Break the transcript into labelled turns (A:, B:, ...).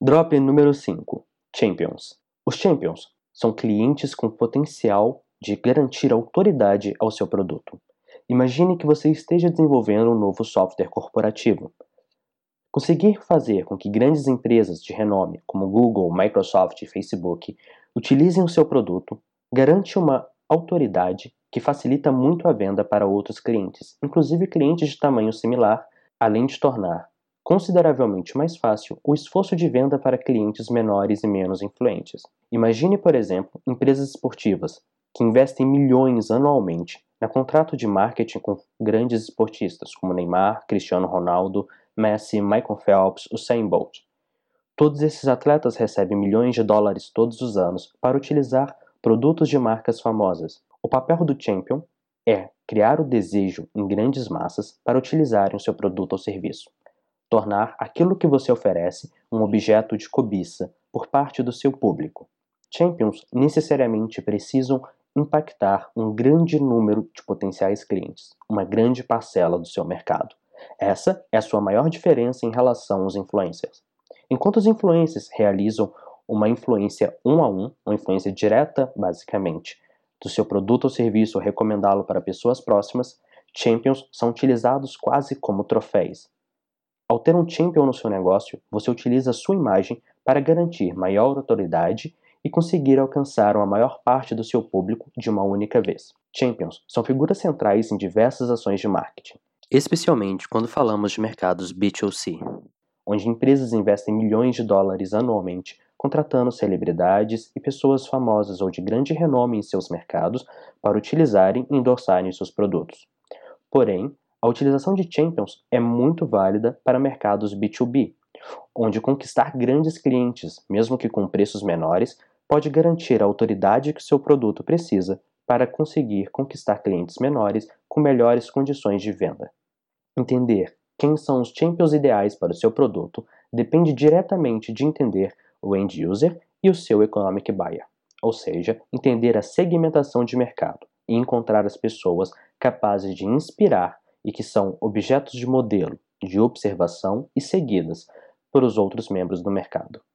A: Drop número 5: Champions. Os Champions são clientes com potencial de garantir autoridade ao seu produto. Imagine que você esteja desenvolvendo um novo software corporativo. Conseguir fazer com que grandes empresas de renome, como Google, Microsoft e Facebook, utilizem o seu produto garante uma autoridade que facilita muito a venda para outros clientes, inclusive clientes de tamanho similar, além de tornar consideravelmente mais fácil o esforço de venda para clientes menores e menos influentes. Imagine, por exemplo, empresas esportivas que investem milhões anualmente na contrato de marketing com grandes esportistas como Neymar, Cristiano Ronaldo, Messi, Michael Phelps, Usain Bolt. Todos esses atletas recebem milhões de dólares todos os anos para utilizar produtos de marcas famosas. O papel do champion é criar o desejo em grandes massas para utilizarem o seu produto ou serviço tornar aquilo que você oferece um objeto de cobiça por parte do seu público. Champions necessariamente precisam impactar um grande número de potenciais clientes, uma grande parcela do seu mercado. Essa é a sua maior diferença em relação aos influencers. Enquanto os influencers realizam uma influência um a um, uma influência direta, basicamente, do seu produto ou serviço ou recomendá-lo para pessoas próximas, champions são utilizados quase como troféus, ao ter um champion no seu negócio, você utiliza sua imagem para garantir maior autoridade e conseguir alcançar uma maior parte do seu público de uma única vez. Champions são figuras centrais em diversas ações de marketing, especialmente quando falamos de mercados B2C, onde empresas investem milhões de dólares anualmente contratando celebridades e pessoas famosas ou de grande renome em seus mercados para utilizarem e endossarem seus produtos. Porém, a utilização de champions é muito válida para mercados B2B, onde conquistar grandes clientes, mesmo que com preços menores, pode garantir a autoridade que seu produto precisa para conseguir conquistar clientes menores com melhores condições de venda. Entender quem são os champions ideais para o seu produto depende diretamente de entender o end user e o seu economic buyer, ou seja, entender a segmentação de mercado e encontrar as pessoas capazes de inspirar e que são objetos de modelo, de observação e seguidas por os outros membros do mercado.